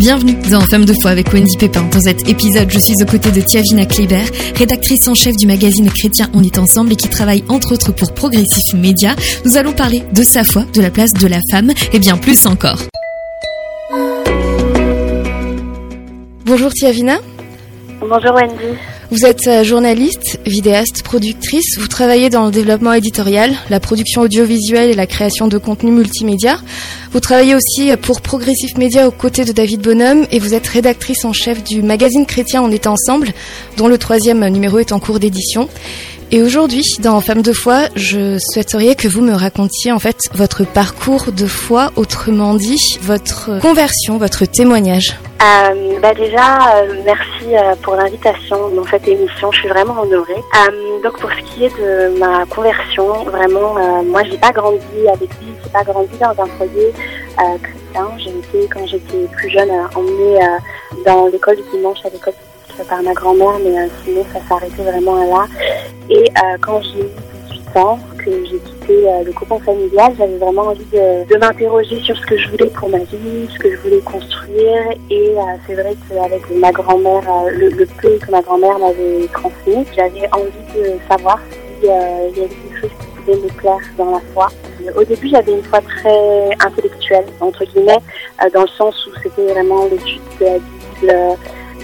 Bienvenue dans Femme de foi avec Wendy Pépin. Dans cet épisode, je suis aux côtés de Tiavina Kleiber, rédactrice en chef du magazine Chrétien On est ensemble et qui travaille entre autres pour Progressif Média. Nous allons parler de sa foi, de la place de la femme et bien plus encore. Bonjour Tiavina. Bonjour Wendy. Vous êtes euh, journaliste, vidéaste, productrice. Vous travaillez dans le développement éditorial, la production audiovisuelle et la création de contenu multimédia. Vous travaillez aussi pour Progressif Média aux côtés de David Bonhomme et vous êtes rédactrice en chef du magazine Chrétien On est ensemble, dont le troisième numéro est en cours d'édition. Et aujourd'hui, dans Femmes de foi, je souhaiterais que vous me racontiez en fait votre parcours de foi, autrement dit, votre conversion, votre témoignage. Euh, bah déjà, euh, merci euh, pour l'invitation dans cette émission. Je suis vraiment honorée. Euh, donc pour ce qui est de ma conversion, vraiment, euh, moi j'ai pas grandi avec lui, j'ai pas grandi dans un foyer chrétien. J'ai été quand j'étais plus jeune emmenée dans l'école du dimanche à l'école par ma grand-mère, mais sinon ça s'arrêtait vraiment là. Et quand j'ai eu 18 ans, que j'ai quitté euh, le cocon familial, j'avais vraiment envie de, m'interroger sur ce que je voulais pour ma vie, ce que je voulais construire. Et euh, c'est vrai qu'avec ma grand-mère, euh, le, le, peu que ma grand-mère m'avait transmis, j'avais envie de savoir s'il y avait quelque chose qui pouvait me plaire dans la foi. Au début, j'avais une foi très intellectuelle, entre guillemets, dans le sens où c'était vraiment l'étude de la Bible,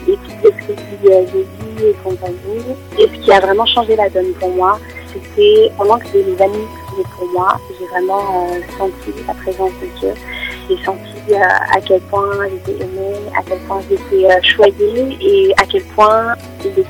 l'étude de ce que dit Jésus et compagnie. Et ce qui a vraiment changé la donne pour moi, c'était pendant que les amis priaient pour moi, j'ai vraiment euh, senti la présence de Dieu. J'ai senti euh, à quel point j'étais aimée, à quel point j'étais euh, choyée et à quel point l'Église,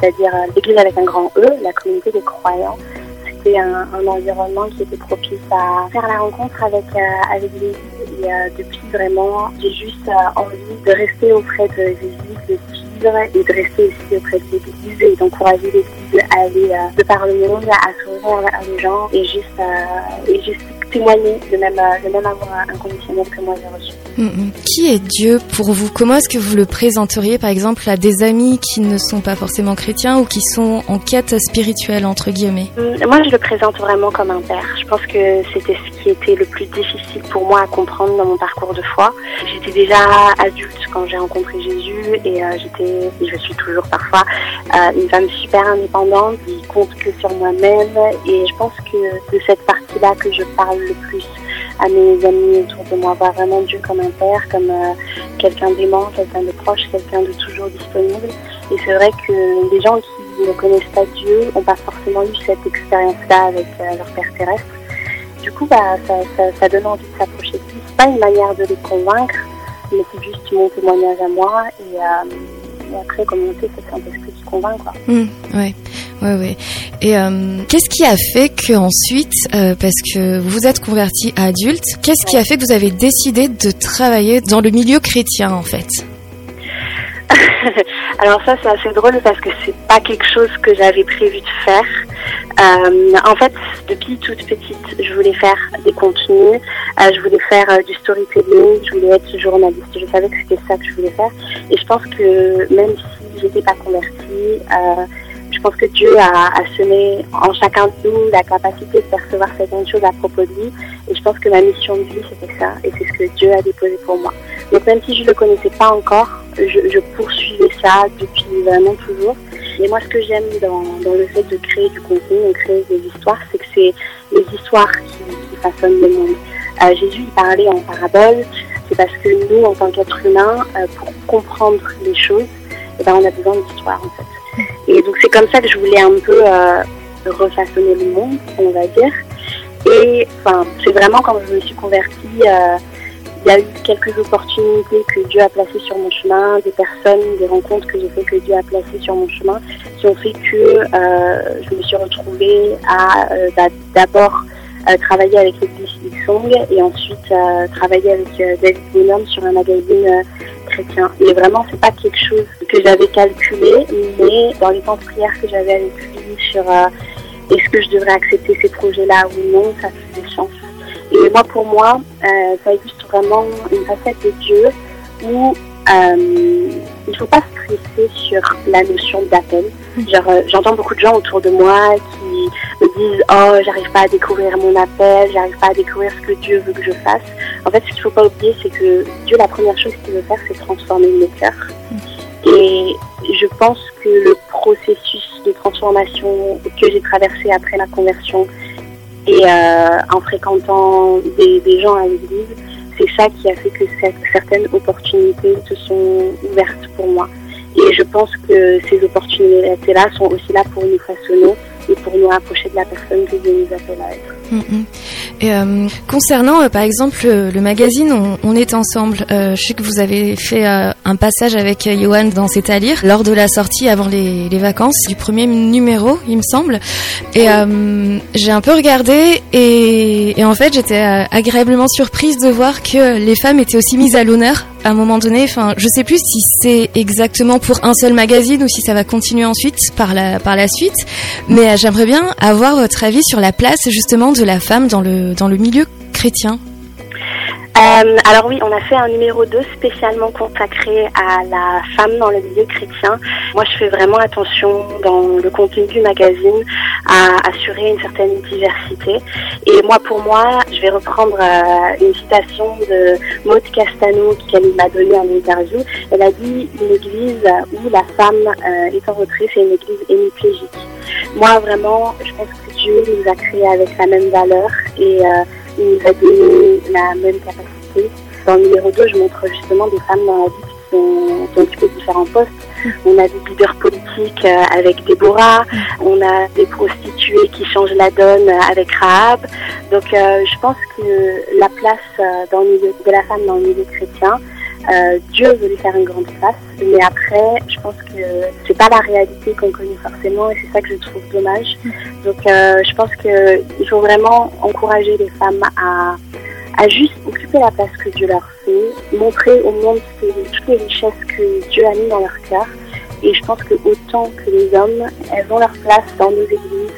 c'est-à-dire l'Église avec un grand E, la communauté des croyants, c'était un, environnement qui était propice à faire la rencontre avec, avec Jésus. Et depuis vraiment, j'ai juste envie de rester auprès de Jésus, de et de rester aussi auprès de l'Église et d'encourager l'Église à aller euh, de par le monde, à s'ouvrir à les gens et juste, euh, et juste témoigner de même, de même amour inconditionnel que moi j'ai reçu. Mm, mm. Qui est Dieu pour vous? Comment est-ce que vous le présenteriez par exemple à des amis qui ne sont pas forcément chrétiens ou qui sont en quête spirituelle entre guillemets? Mm, Moi je le présente vraiment comme un père. Je pense que c'était ce qui était le plus difficile pour moi à comprendre dans mon parcours de foi. J'étais déjà adulte quand j'ai rencontré Jésus et euh, j'étais, et je suis toujours parfois, euh, une femme super indépendante qui compte que sur moi-même et je pense que de cette partie-là que je parle le plus à mes amis autour de moi, voir vraiment Dieu comme un père, comme quelqu'un d'aimant, quelqu'un de proche, quelqu'un de toujours disponible. Et c'est vrai que les gens qui ne connaissent pas Dieu n'ont pas forcément eu cette expérience-là avec euh, leur père terrestre. Du coup, bah, ça, donne envie de s'approcher de. C'est pas une manière de les convaincre, mais c'est juste mon témoignage à moi. Et, euh, après, comme on sait, c'est Saint-Esprit qui convainc. Quoi. Mmh. Ouais, ouais. Et euh, qu'est-ce qui a fait que ensuite, euh, parce que vous êtes converti adulte, qu'est-ce qui a fait que vous avez décidé de travailler dans le milieu chrétien en fait? Alors ça c'est assez drôle parce que c'est pas quelque chose que j'avais prévu de faire. Euh, en fait, depuis toute petite, je voulais faire des contenus, je voulais faire euh, du storytelling, je voulais être journaliste. Je savais que c'était ça que je voulais faire. Et je pense que même si j'étais pas convertie, pense que Dieu a, semé en chacun de nous la capacité de percevoir certaines choses à propos de lui. Et je pense que ma mission de vie, c'était ça. Et c'est ce que Dieu a déposé pour moi. Donc même si je ne le connaissais pas encore, je, je, poursuivais ça depuis vraiment toujours. Et moi, ce que j'aime dans, le fait de créer du contenu, de créer des histoires, c'est que c'est les histoires qui, qui, façonnent le monde. Euh, Jésus, il parlait en parabole. C'est parce que nous, en tant qu'êtres humains, euh, pour comprendre les choses, eh ben, on a besoin d'histoires, en fait. Donc c'est comme ça que je voulais un peu euh, refaçonner le monde, on va dire. Et enfin, c'est vraiment quand je me suis convertie, euh, il y a eu quelques opportunités que Dieu a placées sur mon chemin, des personnes, des rencontres que j'ai fait que Dieu a placées sur mon chemin, qui ont fait que euh, je me suis retrouvée à euh, d'abord travailler avec l'église Song et ensuite euh, travailler avec David Bonhomme sur un magazine chrétien. Et vraiment, c'est pas quelque chose que j'avais calculé, mais dans les temps de prière que j'avais avec lui sur euh, est-ce que je devrais accepter ces projets-là ou non, ça faisait sens. Et moi, pour moi, euh, ça illustre vraiment une facette de Dieu où euh, il ne faut pas stresser sur la notion d'appel. Genre, euh, j'entends beaucoup de gens autour de moi qui me disent Oh, j'arrive pas à découvrir mon appel, j'arrive pas à découvrir ce que Dieu veut que je fasse. En fait, ce qu'il faut pas oublier, c'est que Dieu, la première chose qu'il veut faire, c'est transformer nos cœurs. Et je pense que le processus de transformation que j'ai traversé après la conversion et euh, en fréquentant des, des gens à l'église, c'est ça qui a fait que certaines opportunités se sont ouvertes pour moi. Et je pense que ces opportunités-là sont aussi là pour nous façonner et pour nous rapprocher de la personne que Dieu nous appelle à être. Mm, mm. Et, euh, concernant, euh, par exemple, le, magazine on, est ensemble, euh, je sais que vous avez fait un passage avec Johan dans C'est à lire lors de la sortie avant les, vacances du premier numéro, il me semble. Et j'ai un peu regardé et, et en fait j'étais agréablement surprise de voir que les femmes étaient aussi mises à l'honneur à un moment donné. Enfin, je sais plus si c'est exactement pour un seul magazine ou si ça va continuer ensuite par la par la suite. Mais j'aimerais bien avoir votre avis sur la place justement de la femme dans le, dans le milieu chrétien euh, alors oui, on a fait un numéro 2 spécialement consacré à la femme dans le milieu chrétien. Moi, je fais vraiment attention dans le contenu du magazine à assurer une certaine diversité. Et moi, pour moi, je vais reprendre euh, une citation de Maud Castano qu'elle m'a donnée en interview. Elle a dit une église où la femme euh, est en retrait, c'est une église hémiplégique. Moi, vraiment, je pense que Dieu nous a créés avec la même valeur et a donné la même capacité. Dans le numéro 2, je montre justement des femmes dans la vie qui, sont, qui ont différents postes. On a des leaders politiques euh, avec Déborah, on a des prostituées qui changent la donne avec Rahab. Donc euh, je pense que la place euh, dans le milieu, de la femme dans le milieu chrétien, euh, Dieu lui faire une grande place, mais après, je pense que c'est pas la réalité qu'on connaît forcément, et c'est ça que je trouve dommage. Donc, euh, je pense qu'il faut vraiment encourager les femmes à, à juste occuper la place que Dieu leur fait, montrer au monde toutes les richesses que Dieu a mis dans leur cœur. Et je pense que autant que les hommes, elles ont leur place dans nos églises,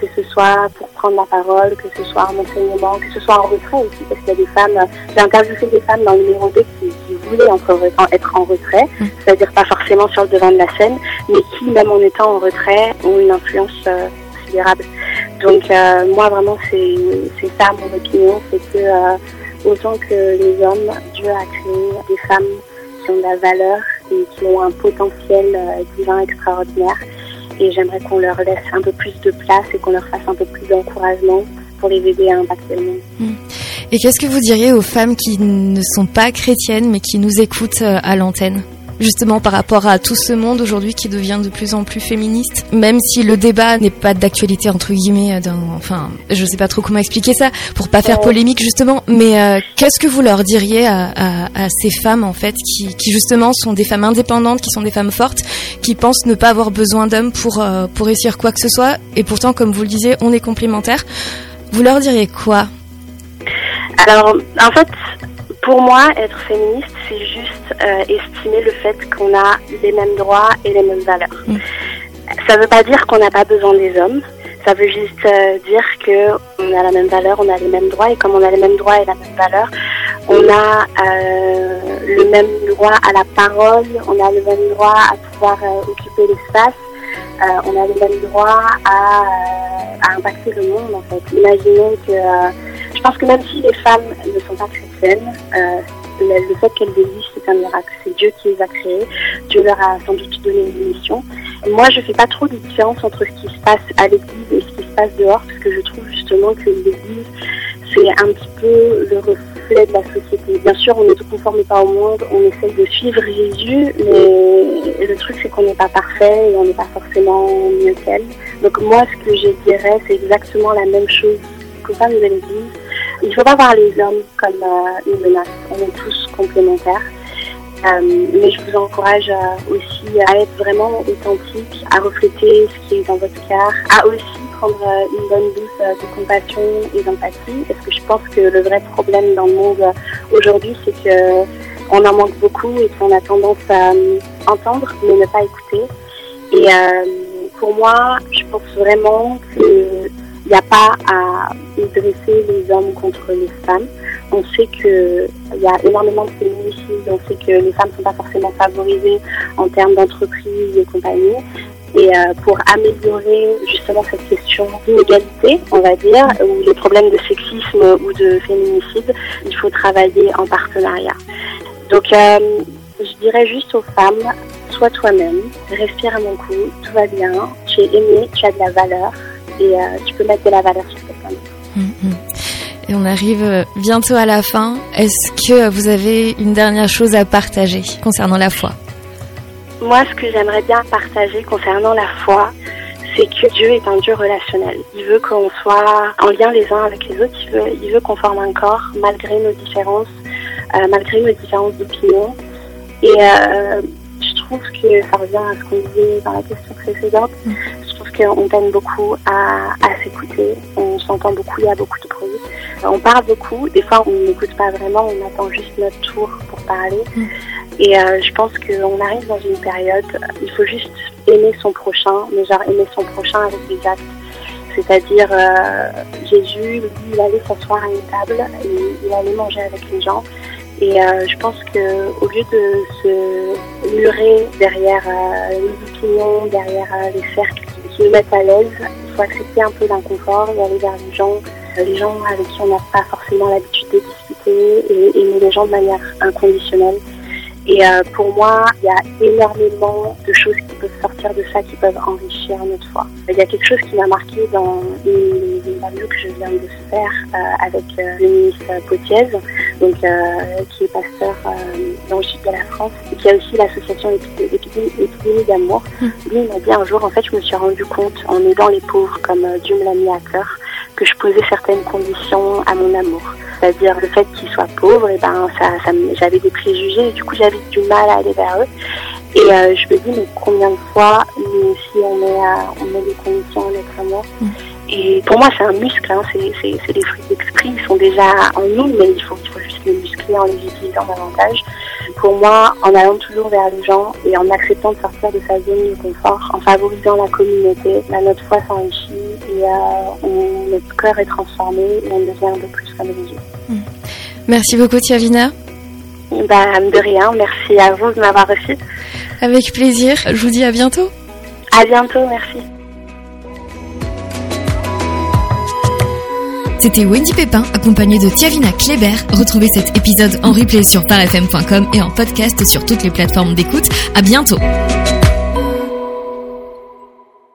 que ce soit pour prendre la parole, que ce soit en enseignement, que ce soit en retrait aussi, parce qu'il y a des femmes, j'ai interviewé des femmes dans le numéro 2 qui, voulaient être en retrait, mm. c'est-à-dire pas forcément sur le devant de la scène, mais qui, même en étant en retrait, ont une influence euh, considérable. Donc euh, moi vraiment c'est ça mon opinion, c'est que euh, autant que les hommes, Dieu a créé des femmes qui ont de la valeur et qui ont un potentiel divin extraordinaire et j'aimerais qu'on leur laisse un peu plus de place et qu'on leur fasse un peu plus d'encouragement pour les aider à impacter le monde. Hmm. Et qu'est-ce que vous diriez aux femmes qui ne sont pas chrétiennes mais qui nous écoutent euh, à l'antenne? Justement par rapport à tout ce monde aujourd'hui qui devient de plus en plus féministe, même si le débat n'est pas d'actualité entre guillemets, euh, dans, enfin, je sais pas trop comment expliquer ça pour pas faire polémique justement, mais euh, qu'est-ce que vous leur diriez à, à, à, ces femmes en fait qui, qui justement sont des femmes indépendantes, qui sont des femmes fortes, qui pensent ne pas avoir besoin d'hommes pour euh, pour réussir quoi que ce soit, et pourtant comme vous le disiez, on est complémentaires. Vous leur diriez quoi? Alors en fait pour moi, être féministe, c'est juste euh, estimer le fait qu'on a les mêmes droits et les mêmes valeurs. Mm. Ça ne veut pas dire qu'on n'a pas besoin des hommes. Ça veut juste euh, dire qu'on a la même valeur, on a les mêmes droits, et comme on a les mêmes droits et la même valeur, on a euh, le même droit à la parole, on a le même droit à pouvoir occuper l'espace, on a le même droit à, à, impacter le monde en fait. Imaginez que pense que même si les femmes ne sont pas chrétiennes, euh, le fait qu'elles existent, c'est un miracle. C'est Dieu qui les a créées. Dieu leur a sans doute donné une mission. Moi, je fais pas trop de différence entre ce qui se passe à l'église et ce qui se passe dehors, parce que je trouve justement que l'église, c'est un petit peu le reflet de la société. Bien sûr, on ne se conforme pas au monde, on essaye de suivre Jésus, mais le truc, c'est qu'on n'est pas parfait et on n'est pas forcément mieux qu'elle. Donc moi, ce que je dirais, c'est exactement la même chose qu'aux femmes de l'église il ne faut pas voir les hommes comme euh, une menace. On est tous complémentaires. Euh, mais je vous encourage euh, aussi à être vraiment authentique, à refléter ce qui est dans votre cœur, à aussi prendre une bonne douce de compassion et d'empathie, parce que je pense que le vrai problème dans le monde aujourd'hui, c'est que on en manque beaucoup et qu'on a tendance à entendre mais ne pas écouter. Et pour moi, je pense vraiment que il n'y a pas à dresser les hommes contre les femmes. On sait qu'il y a énormément de féminicides, on sait que les femmes ne sont pas forcément favorisées en termes d'entreprise et compagnie. Et euh, pour améliorer justement cette question d'inégalité, on va dire, ou les problèmes de sexisme ou de féminicide, il faut travailler en partenariat. Donc, euh, je dirais juste aux femmes, sois toi-même, respire à mon cou, tout va bien, tu es aimé, tu as de la valeur et euh, tu peux mettre de la valeur sur quelqu'un d'autre. Et on arrive bientôt à la fin. Est-ce que vous avez une dernière chose à partager concernant la foi? Moi, ce que j'aimerais bien partager concernant la foi, c'est que Dieu est un Dieu relationnel. Il veut qu'on soit en lien les uns avec les autres. Il veut, qu'on forme un corps malgré nos différences, euh, malgré nos différences d'opinion. Et euh, je trouve que ça revient à ce qu'on disait dans la question précédente. Je trouve qu'on peine beaucoup à, à s'écouter. On s'entend beaucoup, il y a beaucoup de. Euh, on parle beaucoup. Des fois, on n'écoute pas vraiment. On attend juste notre tour pour parler. Mm. Et euh, je pense qu'on arrive dans une période, il faut juste aimer son prochain, mais genre aimer son prochain avec des actes. C'est-à-dire, euh, Jésus, lui, il allait s'asseoir à une table et il allait manger avec les gens. Et euh, je pense que au lieu de se murer derrière euh, les opinions, derrière euh, les cercles qui nous mettent à l'aise, il faut accepter un peu l'inconfort et aller vers les gens, euh, les gens avec qui on n'a pas forcément l'habitude de discuter et aimer les gens de manière inconditionnelle. Et euh, pour moi, il y a énormément de choses qui peuvent sortir de ça, qui peuvent enrichir notre foi. Il y a quelque chose qui m'a marqué dans une, interview que je viens de faire euh, avec euh, le ministre Potiez, donc euh, qui est pasteur euh, dans le sud de la France, et qui a aussi l'association Épidémie d'amour. Lui, il m'a dit un jour, en fait, je me suis rendu compte, en aidant les pauvres comme euh, Dieu me l'a mis à cœur, que je posais certaines conditions à mon amour. C'est-à-dire le fait qu'ils soient pauvres, et ben ça, ça j'avais des préjugés, et du coup j'avais du mal à aller vers eux. Et euh, je me dis mais combien de fois nous aussi on met, à- on met des conditions à notre amour? Et pour moi c'est un muscle, hein, c'est, c'est, c'est des fruits d'esprit, ils sont déjà en nous, mais il faut, il faut juste les muscler en les utilisant davantage. Pour moi, en allant toujours vers les gens et en acceptant de sortir de sa zone de confort, en favorisant la communauté, bah, notre foi s'enrichit et euh, on- notre cœur est transformé et on devient un peu plus comme Jésus. Merci beaucoup Tiavina. Bah, de rien, merci à vous de m'avoir reçu. Avec plaisir. Je vous dis à bientôt. À bientôt, merci. C'était Wendy Pépin accompagnée de Tiavina Kleber. Retrouvez cet épisode en replay sur parfm.com et en podcast sur toutes les plateformes d'écoute. À bientôt.